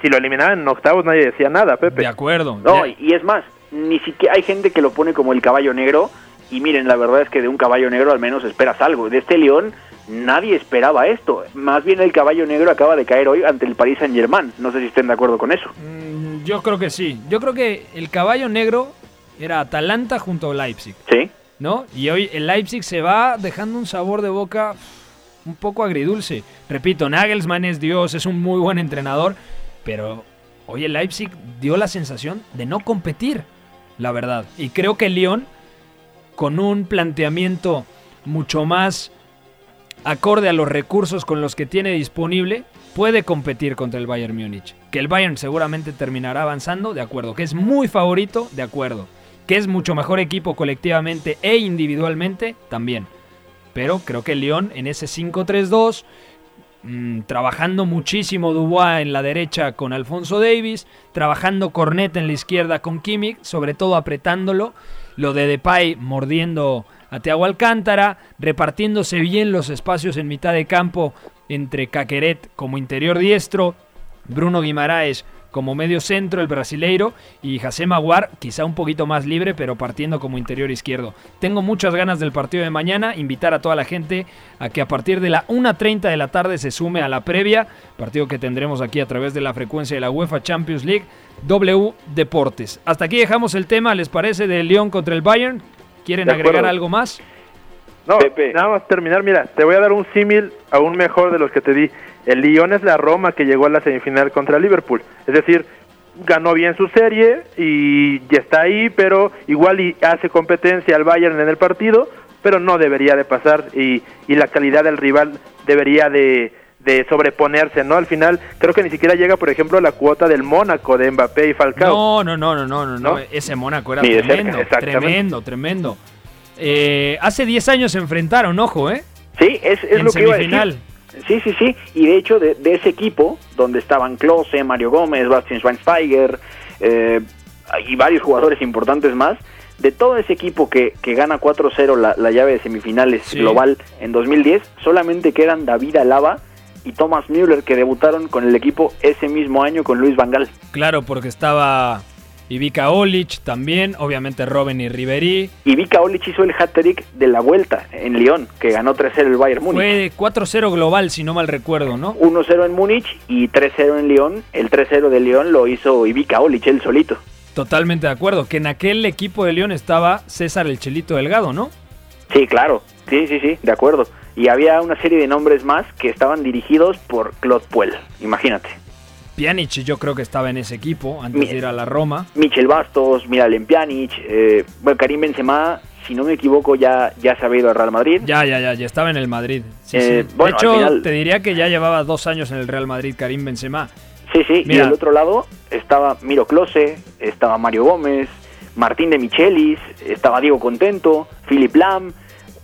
si lo eliminaban en octavos nadie decía nada, Pepe. De acuerdo. No, De- y es más, ni siquiera hay gente que lo pone como el caballo negro. Y miren, la verdad es que de un caballo negro al menos esperas algo. De este León nadie esperaba esto. Más bien el caballo negro acaba de caer hoy ante el Paris Saint Germain. No sé si estén de acuerdo con eso. Mm, Yo creo que sí. Yo creo que el caballo negro era Atalanta junto a Leipzig, Sí. ¿no? Y hoy el Leipzig se va dejando un sabor de boca un poco agridulce. Repito, Nagelsmann es Dios, es un muy buen entrenador, pero hoy el Leipzig dio la sensación de no competir, la verdad. Y creo que el Lyon, con un planteamiento mucho más acorde a los recursos con los que tiene disponible, puede competir contra el Bayern Múnich. Que el Bayern seguramente terminará avanzando, de acuerdo. Que es muy favorito, de acuerdo. Que es mucho mejor equipo colectivamente e individualmente, también. Pero creo que el Lyon en ese 5-3-2, mm, trabajando muchísimo Dubois en la derecha con Alfonso Davis, trabajando Cornet en la izquierda con Kimmich, sobre todo apretándolo, lo de Depay mordiendo a Thiago Alcántara, repartiéndose bien los espacios en mitad de campo entre Caqueret como interior diestro, Bruno Guimaraes como medio centro, el brasileiro, y José Maguar, quizá un poquito más libre, pero partiendo como interior izquierdo. Tengo muchas ganas del partido de mañana, invitar a toda la gente a que a partir de la 1.30 de la tarde se sume a la previa, partido que tendremos aquí a través de la frecuencia de la UEFA Champions League, W Deportes. Hasta aquí dejamos el tema, ¿les parece, de León contra el Bayern? ¿Quieren agregar algo más? No, nada más terminar, mira, te voy a dar un símil aún mejor de los que te di. El Lyon es la Roma que llegó a la semifinal contra Liverpool. Es decir, ganó bien su serie y ya está ahí, pero igual y hace competencia al Bayern en el partido, pero no debería de pasar y, y la calidad del rival debería de, de, sobreponerse, ¿no? Al final creo que ni siquiera llega, por ejemplo, la cuota del Mónaco de Mbappé y Falcao. No, no, no, no, no, no, no. ese Mónaco era tremendo, tremendo, tremendo. Eh, hace 10 años se enfrentaron, ojo, ¿eh? Sí, es, es lo que iba a decir. Sí, sí, sí. Y de hecho, de, ese equipo, donde estaban Klose, Mario Gómez, Bastian Schweinsteiger eh, y varios jugadores importantes más, de todo ese equipo que, que gana 4-0 la, la, llave de semifinales global en 2010, solamente quedan David Alaba y Thomas Müller que debutaron con el equipo ese mismo año con Luis Vangal. Claro, porque estaba Ivica Olic también, obviamente Robin y Ribery. Ivica Olic hizo el hat-trick de la vuelta en Lyon, que ganó 3-0 el Bayern Múnich. Fue 4-0 global, si no mal recuerdo, ¿no? 1-0 en Múnich y 3-0 en Lyon. El 3-0 de Lyon lo hizo Ivica Olic, él solito. Totalmente de acuerdo, que en aquel equipo de Lyon estaba César el Chelito Delgado, ¿no? Sí, claro, sí, sí, sí, de acuerdo. Y había una serie de nombres más que estaban dirigidos por Claude Puel, imagínate. Pjanic yo creo que estaba en ese equipo antes de ir a la Roma. Michel Bastos, Miralem Pjanic, eh, bueno, Karim Benzema, si no me equivoco, ya, ya se había ido al Real Madrid. Ya, ya, ya, ya estaba en el Madrid. Eh, de hecho, te diría que ya llevaba dos años en el Real Madrid Karim Benzema. Sí, sí, y del otro lado estaba Miro Close, estaba Mario Gómez, Martín de Michelis, estaba Diego Contento, Philip Lam,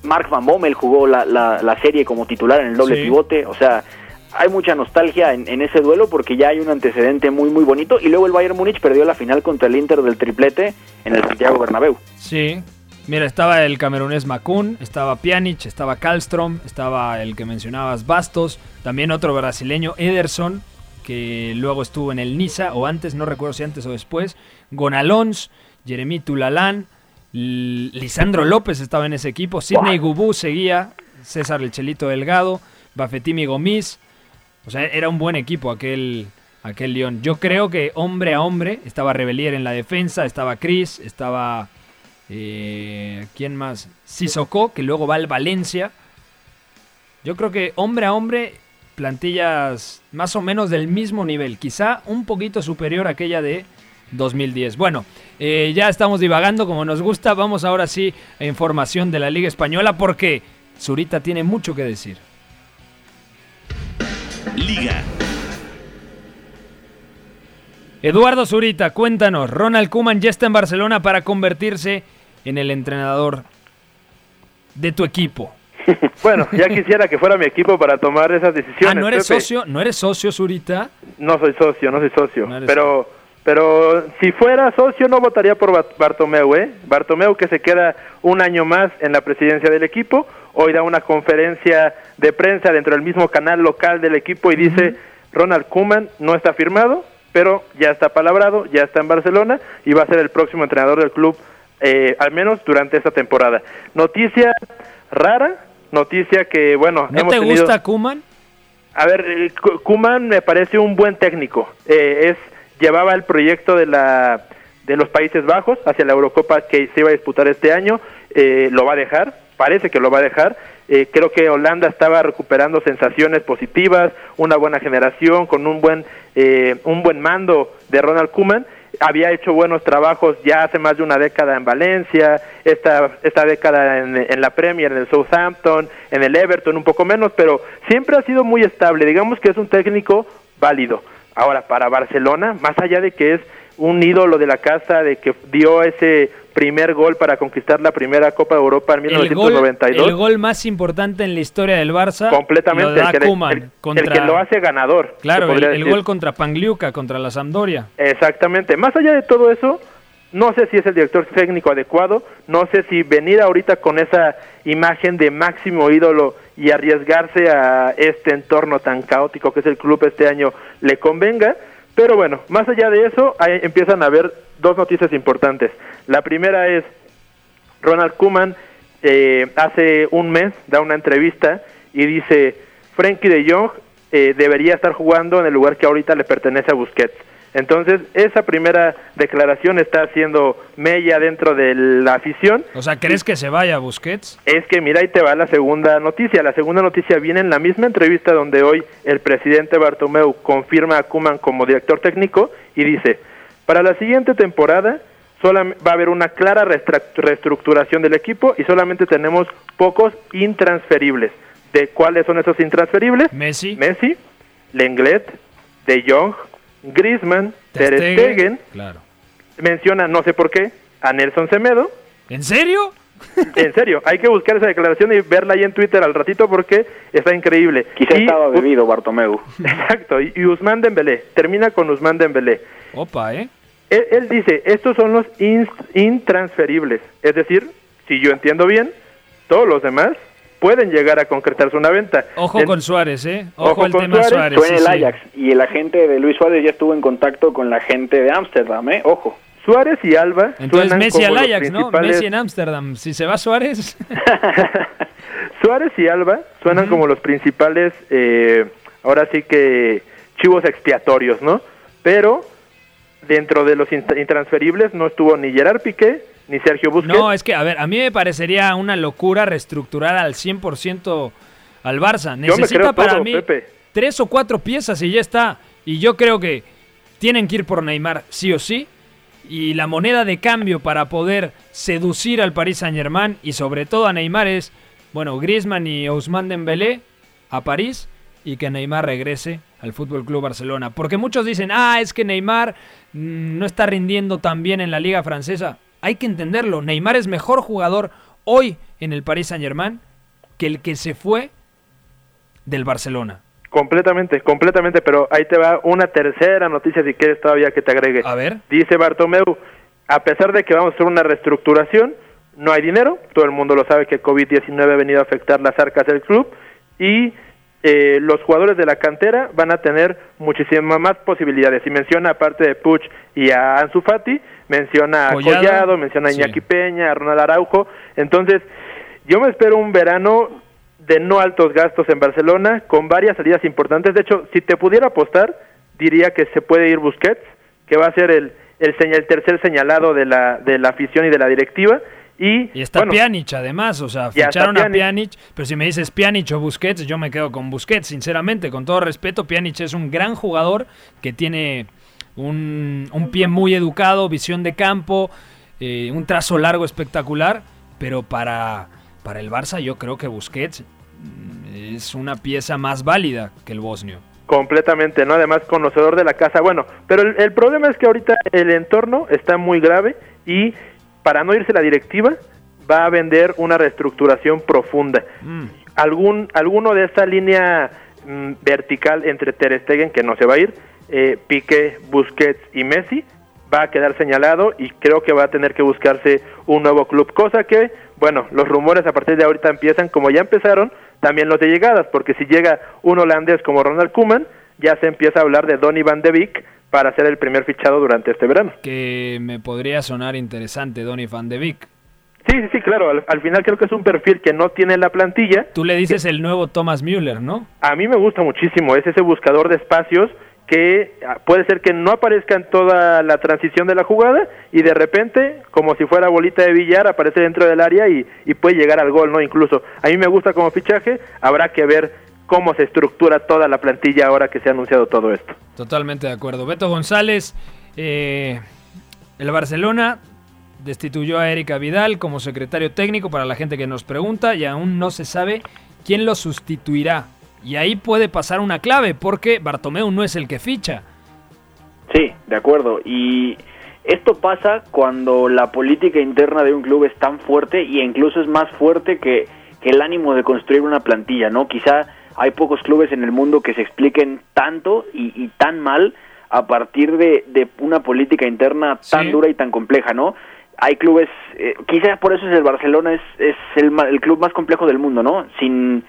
Mark Van Bommel jugó la, la, serie como titular en el doble pivote, o sea, hay mucha nostalgia en, ese duelo porque ya hay un antecedente muy muy bonito y luego el Bayern Múnich perdió la final contra el Inter del triplete en el Santiago Bernabéu. Sí. Mira, estaba el camerunés Macun, estaba Pjanic, estaba Kallstrom, estaba el que mencionabas Bastos, también otro brasileño Ederson, que luego estuvo en el Niza o antes, no recuerdo si antes o después, Gonalons, Jeremy Tulalán, Lisandro López estaba en ese equipo, Sidney Gubú seguía, César El Chelito Delgado, Bafetimi Gomis, o sea, era un buen equipo aquel, aquel León. Yo creo que hombre a hombre estaba Rebelier en la defensa, estaba Chris, estaba... Eh, ¿Quién más? Sissoko, que luego va al Valencia. Yo creo que hombre a hombre, plantillas más o menos del mismo nivel, quizá un poquito superior a aquella de 2010. Bueno, eh, ya estamos divagando como nos gusta. Vamos ahora sí a información de la Liga Española porque Zurita tiene mucho que decir. Eduardo Zurita, cuéntanos, Ronald Kuman ya está en Barcelona para convertirse en el entrenador de tu equipo. bueno, ya quisiera que fuera mi equipo para tomar esas decisiones. Ah, ¿no eres socio? ¿No eres socio, Zurita? No soy socio, no soy socio. pero, pero si fuera socio no votaría por Bartomeu, ¿eh? Bartomeu que se queda un año más en la presidencia del equipo hoy da una conferencia de prensa dentro del mismo canal local del equipo y dice, Ronald Koeman no está firmado, pero ya está palabrado, ya está en Barcelona y va a ser el próximo entrenador del club, eh, al menos durante esta temporada. Noticia rara, noticia que, bueno... ¿No te gusta Koeman? A ver, eh, Kuman me parece un buen técnico. Eh, es llevaba el proyecto de la de los Países Bajos hacia la Eurocopa que se iba a disputar este año. lo va a dejar parece que lo va a dejar. Eh, creo que Holanda estaba recuperando sensaciones positivas, una buena generación, con un buen, eh, un buen mando de Ronald Koeman. Había hecho buenos trabajos ya hace más de una década en Valencia, esta, esta década en, en la Premier, en el Southampton, en el Everton, un poco menos, pero siempre ha sido muy estable. Digamos que es un técnico válido. Ahora, para Barcelona, más allá de que es un ídolo de la casa, de que dio ese primer gol para conquistar la primera Copa de Europa en 1992. El gol, el gol más importante en la historia del Barça. Completamente. Lo da el, que, Koeman el- contra, el que lo hace ganador. Claro, el, gol contra Pangliuca, contra la Sampdoria. Exactamente. Más allá de todo eso, no sé si es el director técnico adecuado, no sé si venir ahorita con esa imagen de máximo ídolo y arriesgarse a este entorno tan caótico que es el club este año le convenga, pero bueno, más allá de eso, ahí empiezan a haber dos noticias importantes. La primera es Ronald Koeman eh, hace un mes da una entrevista y dice Frankie de Jong eh, debería estar jugando en el lugar que ahorita le pertenece a Busquets. Entonces, esa primera declaración está haciendo mella dentro de la afición. O sea, ¿crees que se vaya Busquets? Es que mira, ahí te va la segunda noticia. La segunda noticia viene en la misma entrevista donde hoy el presidente Bartomeu confirma a Kuman como director técnico y dice, para la siguiente temporada va a haber una clara reestructuración del equipo y solamente tenemos pocos intransferibles. ¿De cuáles son esos intransferibles? Messi. Messi, Lenglet, De Jong, Griezmann, Ter Stegen. Stegen. Claro. Menciona, no sé por qué, a Nelson Semedo. ¿En serio? En serio, hay que buscar esa declaración y verla ahí en Twitter al ratito porque está increíble. Quizá Y- estaba bebido Bartomeu. Exacto, y, y Usman Dembélé, termina con Usman Dembélé. Opa, ¿eh? Él, él dice, estos son los intransferibles, es decir, si yo entiendo bien, todos los demás pueden llegar a concretarse una venta. Ojo En- con Suárez, ¿eh? Ojo, Ojo el con tema Suárez. Suárez. Fue en sí, el sí. Ajax y el agente de Luis Suárez ya estuvo en contacto con la gente de Ámsterdam, ¿eh? Ojo. Suárez y Alba Entonces Messi al Ajax, ¿no? Messi en Ámsterdam. Si se va Suárez. Suárez y Alba suenan como los principales, eh, ahora sí que chivos expiatorios, ¿no? Pero dentro de los int- intransferibles no estuvo ni Gerard Piqué ni Sergio Busquets. No, es que, a ver, a mí me parecería una locura reestructurar al 100% al Barça. Necesita para todo, mí Pepe. tres o cuatro piezas y ya está. Y yo creo que tienen que ir por Neymar sí o sí. Y la moneda de cambio para poder seducir al Paris Saint Germain y sobre todo a Neymar es, bueno, Griezmann y Ousmane Dembélé a París y que Neymar regrese al Fútbol Club Barcelona. Porque muchos dicen, ah, es que Neymar mm, no está rindiendo tan bien en la Liga Francesa. Hay que entenderlo. Neymar es mejor jugador hoy en el Paris Saint Germain que el que se fue del Barcelona. Completamente, completamente, pero ahí te va una tercera noticia si quieres todavía que te agregue. A ver. Dice Bartomeu, a pesar de que vamos a hacer una reestructuración, no hay dinero, todo el mundo lo sabe que COVID-19 ha venido a afectar las arcas del club y eh, los jugadores de la cantera van a tener muchísimas más posibilidades. Y menciona aparte de Puch y a Ansu Fati, menciona a Collado, Collado, menciona a sí. Iñaki Peña, a Ronald Araujo. Entonces, yo me espero un verano de no altos gastos en Barcelona, con varias salidas importantes. De hecho, si te pudiera apostar, diría que se puede ir Busquets, que va a ser el, el, el tercer señalado de la, de la afición y de la directiva. Y, Y está bueno, Pjanic además, o sea, ficharon a Pjanic. Pjanic, pero si me dices Pjanic o Busquets, yo me quedo con Busquets, sinceramente, con todo respeto, Pjanic es un gran jugador que tiene un, un pie muy educado, visión de campo, eh, un trazo largo espectacular, pero para, para el Barça yo creo que Busquets mm, es una pieza más válida que el bosnio. Completamente, ¿no? Además, conocedor de la casa. Bueno, pero el, el problema es que ahorita el entorno está muy grave y para no irse la directiva va a vender una reestructuración profunda. Algún, alguno de esta línea mm, vertical entre Ter Stegen, que no se va a ir, eh, Piqué, Busquets y Messi, va a quedar señalado y creo que va a tener que buscarse un nuevo club, cosa que, bueno, los rumores a partir de ahorita empiezan, como ya empezaron, también los de llegadas, porque si llega un holandés como Ronald Koeman, ya se empieza a hablar de Donny van de Beek para ser el primer fichado durante este verano. Que me podría sonar interesante, Donny van de Beek. Sí, sí, sí, claro, al, al final creo que es un perfil que no tiene la plantilla, Tú le dices el nuevo Thomas Müller, ¿no? a mí me gusta muchísimo, es ese buscador de espacios que ah, puede ser que no aparezca en toda la transición de la jugada y de repente, como si fuera bolita de billar, aparece dentro del área y, y puede llegar al gol, ¿no? Incluso, a mí me gusta como fichaje, habrá que ver cómo se estructura toda la plantilla ahora que se ha anunciado todo esto. Totalmente de acuerdo. Beto González, eh, el Barcelona destituyó a Erika Vidal como secretario técnico para la gente que nos pregunta y aún no se sabe quién lo sustituirá. Y ahí puede pasar una clave porque Bartomeu no es el que ficha. Sí, de acuerdo. Y Esto pasa cuando la política interna de un club es tan fuerte y incluso es más fuerte que, que el ánimo de construir una plantilla, ¿no? Quizá hay pocos clubes en el mundo que se expliquen tanto y, y tan mal a partir de, de, una política interna tan dura y tan compleja, ¿no? Hay clubes, eh, quizás por eso es el Barcelona, es, es el, el, club más complejo del mundo, ¿no? Sin,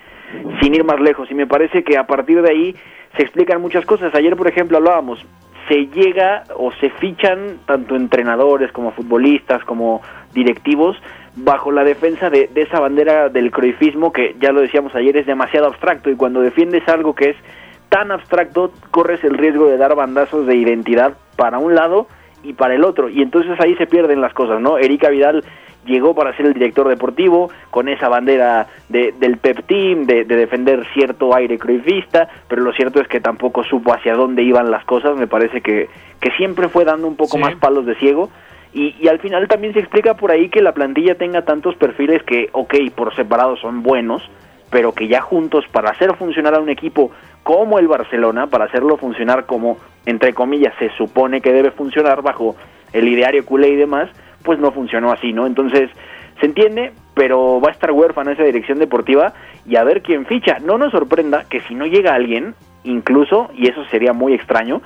sin ir más lejos. Y me parece que a partir de ahí se explican muchas cosas. Ayer, por ejemplo, hablábamos, se llega o se fichan tanto entrenadores como futbolistas como directivos bajo la defensa de, de esa bandera del croifismo que ya lo decíamos ayer es demasiado abstracto y cuando defiendes algo que es tan abstracto corres el riesgo de dar bandazos de identidad para un lado y para el otro y entonces ahí se pierden las cosas, ¿no? Erika Vidal llegó para ser el director deportivo con esa bandera de, del Pep Team, de, de, defender cierto aire cruifista, pero lo cierto es que tampoco supo hacia dónde iban las cosas, me parece que, que siempre fue dando un poco sí. más palos de ciego. Y, y, al final también se explica por ahí que la plantilla tenga tantos perfiles que, ok, por separado son buenos, pero que ya juntos para hacer funcionar a un equipo como el Barcelona, para hacerlo funcionar como, entre comillas, se supone que debe funcionar bajo el ideario culé y demás, pues no funcionó así, ¿no? Entonces, se entiende, pero va a estar huérfana esa dirección deportiva y a ver quién ficha. No nos sorprenda que si no llega alguien, incluso, y eso sería muy extraño,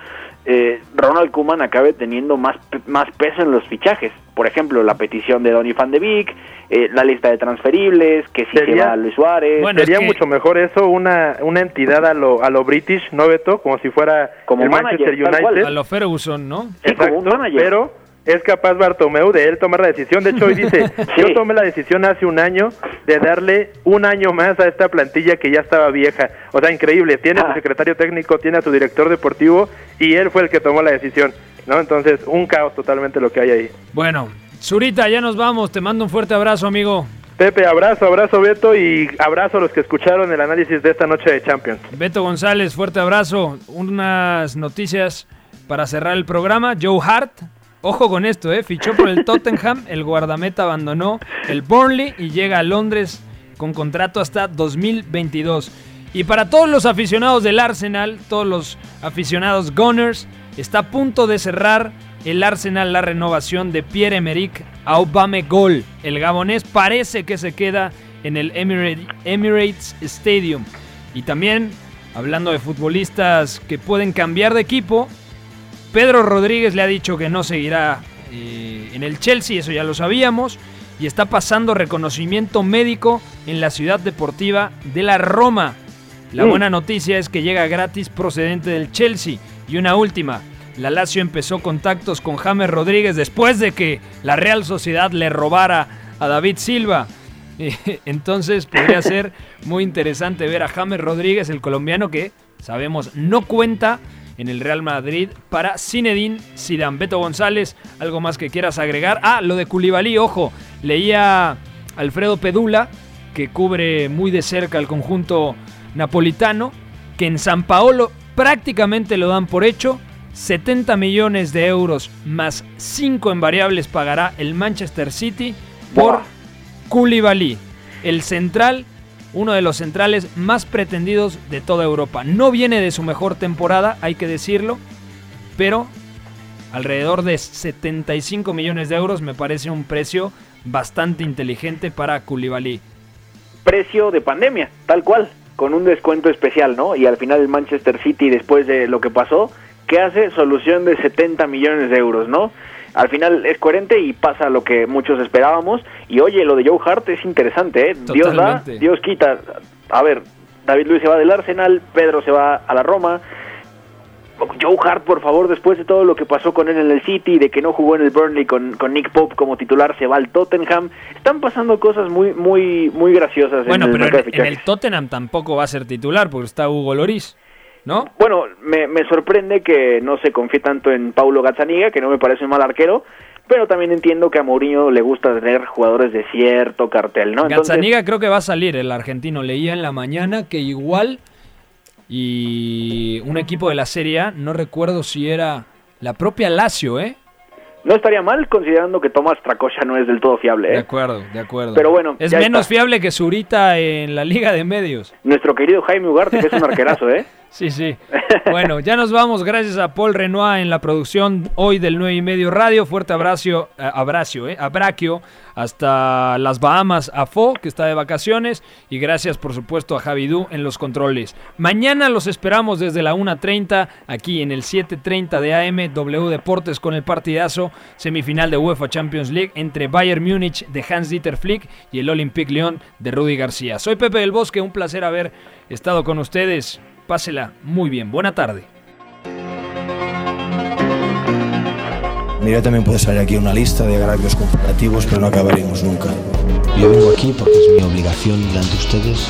eh, Ronald Koeman acabe teniendo más, más peso en los fichajes. Por ejemplo, la petición de Donny van de Beek, eh, la lista de transferibles, que si sería, se va Luis Suárez. Bueno, sería es que... mucho mejor eso, una, una entidad a lo, a lo British, ¿no, Beto? Como si fuera como el manager, Manchester United. A lo Ferguson, ¿no? Sí, Exacto, como un manager. Pero es capaz Bartomeu de él tomar la decisión. De hecho, hoy dice, sí. yo tomé la decisión hace un año de darle un año más a esta plantilla que ya estaba vieja. O sea, increíble. Tiene ah. a su secretario técnico, tiene a su director deportivo y él fue el que tomó la decisión. ¿no? Entonces, un caos totalmente lo que hay ahí. Bueno, Zurita, ya nos vamos. Te mando un fuerte abrazo, amigo. Pepe, abrazo, abrazo Beto y abrazo a los que escucharon el análisis de esta noche de Champions. Beto González, fuerte abrazo. Unas noticias para cerrar el programa. Joe Hart, Ojo con esto, ¿eh? Fichó por el Tottenham, el guardameta abandonó el Burnley y llega a Londres con contrato hasta 2022. Y para todos los aficionados del Arsenal, todos los aficionados Gunners, está a punto de cerrar el Arsenal la renovación de Pierre-Emerick Aubameyang. El gabonés parece que se queda en el Emirates Stadium. Y también, hablando de futbolistas que pueden cambiar de equipo, Pedro Rodríguez le ha dicho que no seguirá eh, en el Chelsea, eso ya lo sabíamos, y está pasando reconocimiento médico en la ciudad deportiva de la Roma. La mm. buena noticia es que llega gratis procedente del Chelsea. Y una última, la Lazio empezó contactos con James Rodríguez después de que la Real Sociedad le robara a David Silva. Entonces podría ser muy interesante ver a James Rodríguez, el colombiano que sabemos no cuenta en el Real Madrid para Zinedine Zidane. Beto González, ¿algo más que quieras agregar? Ah, lo de Culibalí, ojo, leía Alfredo Pedula, que cubre muy de cerca el conjunto napolitano, que en San Paolo prácticamente lo dan por hecho. 70 millones de euros más 5 en variables pagará el Manchester City por Koulibaly, el central uno de los centrales más pretendidos de toda Europa. No viene de su mejor temporada, hay que decirlo, pero alrededor de 75 millones de euros me parece un precio bastante inteligente para Koulibaly. Precio de pandemia, tal cual, con un descuento especial, ¿no? Y al final el Manchester City, después de lo que pasó, ¿qué hace? Solución de 70 millones de euros, ¿no? Al final es coherente y pasa lo que muchos esperábamos. Y oye, lo de Joe Hart es interesante, ¿eh? Dios da, Dios quita. A ver, David Luis se va del Arsenal, Pedro se va a la Roma. Joe Hart, por favor, después de todo lo que pasó con él en el City, de que no jugó en el Burnley con, con Nick Pope como titular, se va al Tottenham. Están pasando cosas muy muy muy graciosas. Bueno, en el pero en, en, el Tottenham tampoco va a ser titular porque está Hugo Loris. ¿No? Bueno, me, me, sorprende que no se confíe tanto en Paulo Gazzaniga, que no me parece un mal arquero, pero también entiendo que a Mourinho le gusta tener jugadores de cierto cartel, ¿no? Entonces... Gazzaniga creo que va a salir el argentino. Leía en la mañana que igual y un equipo de la Serie A, no recuerdo si era la propia Lazio, ¿eh? No estaría mal considerando que Tomás Tracocha no es del todo fiable. ¿eh? De acuerdo, de acuerdo. Pero bueno, es menos está. fiable que Zurita en la Liga de Medios. Nuestro querido Jaime Ugarte, que es un arquerazo, ¿eh? Sí, sí. Bueno, ya nos vamos. Gracias a Paul Renoir en la producción hoy del 9 y medio radio. Fuerte abrazo, eh, abracio, eh, abraquio hasta las Bahamas a Fo, que está de vacaciones. Y gracias, por supuesto, a Javidú en los controles. Mañana los esperamos desde la 1.30 aquí en el 7.30 de AM W Deportes con el partidazo semifinal de UEFA Champions League entre Bayern Múnich de Hans-Dieter Flick y el Olympique Lyon de Rudy García. Soy Pepe del Bosque, un placer haber estado con ustedes. Pásela muy bien. Buena tarde. Mira, también puede salir aquí una lista de agravios comparativos, pero no acabaremos nunca. Yo vengo aquí porque es mi obligación delante de ustedes.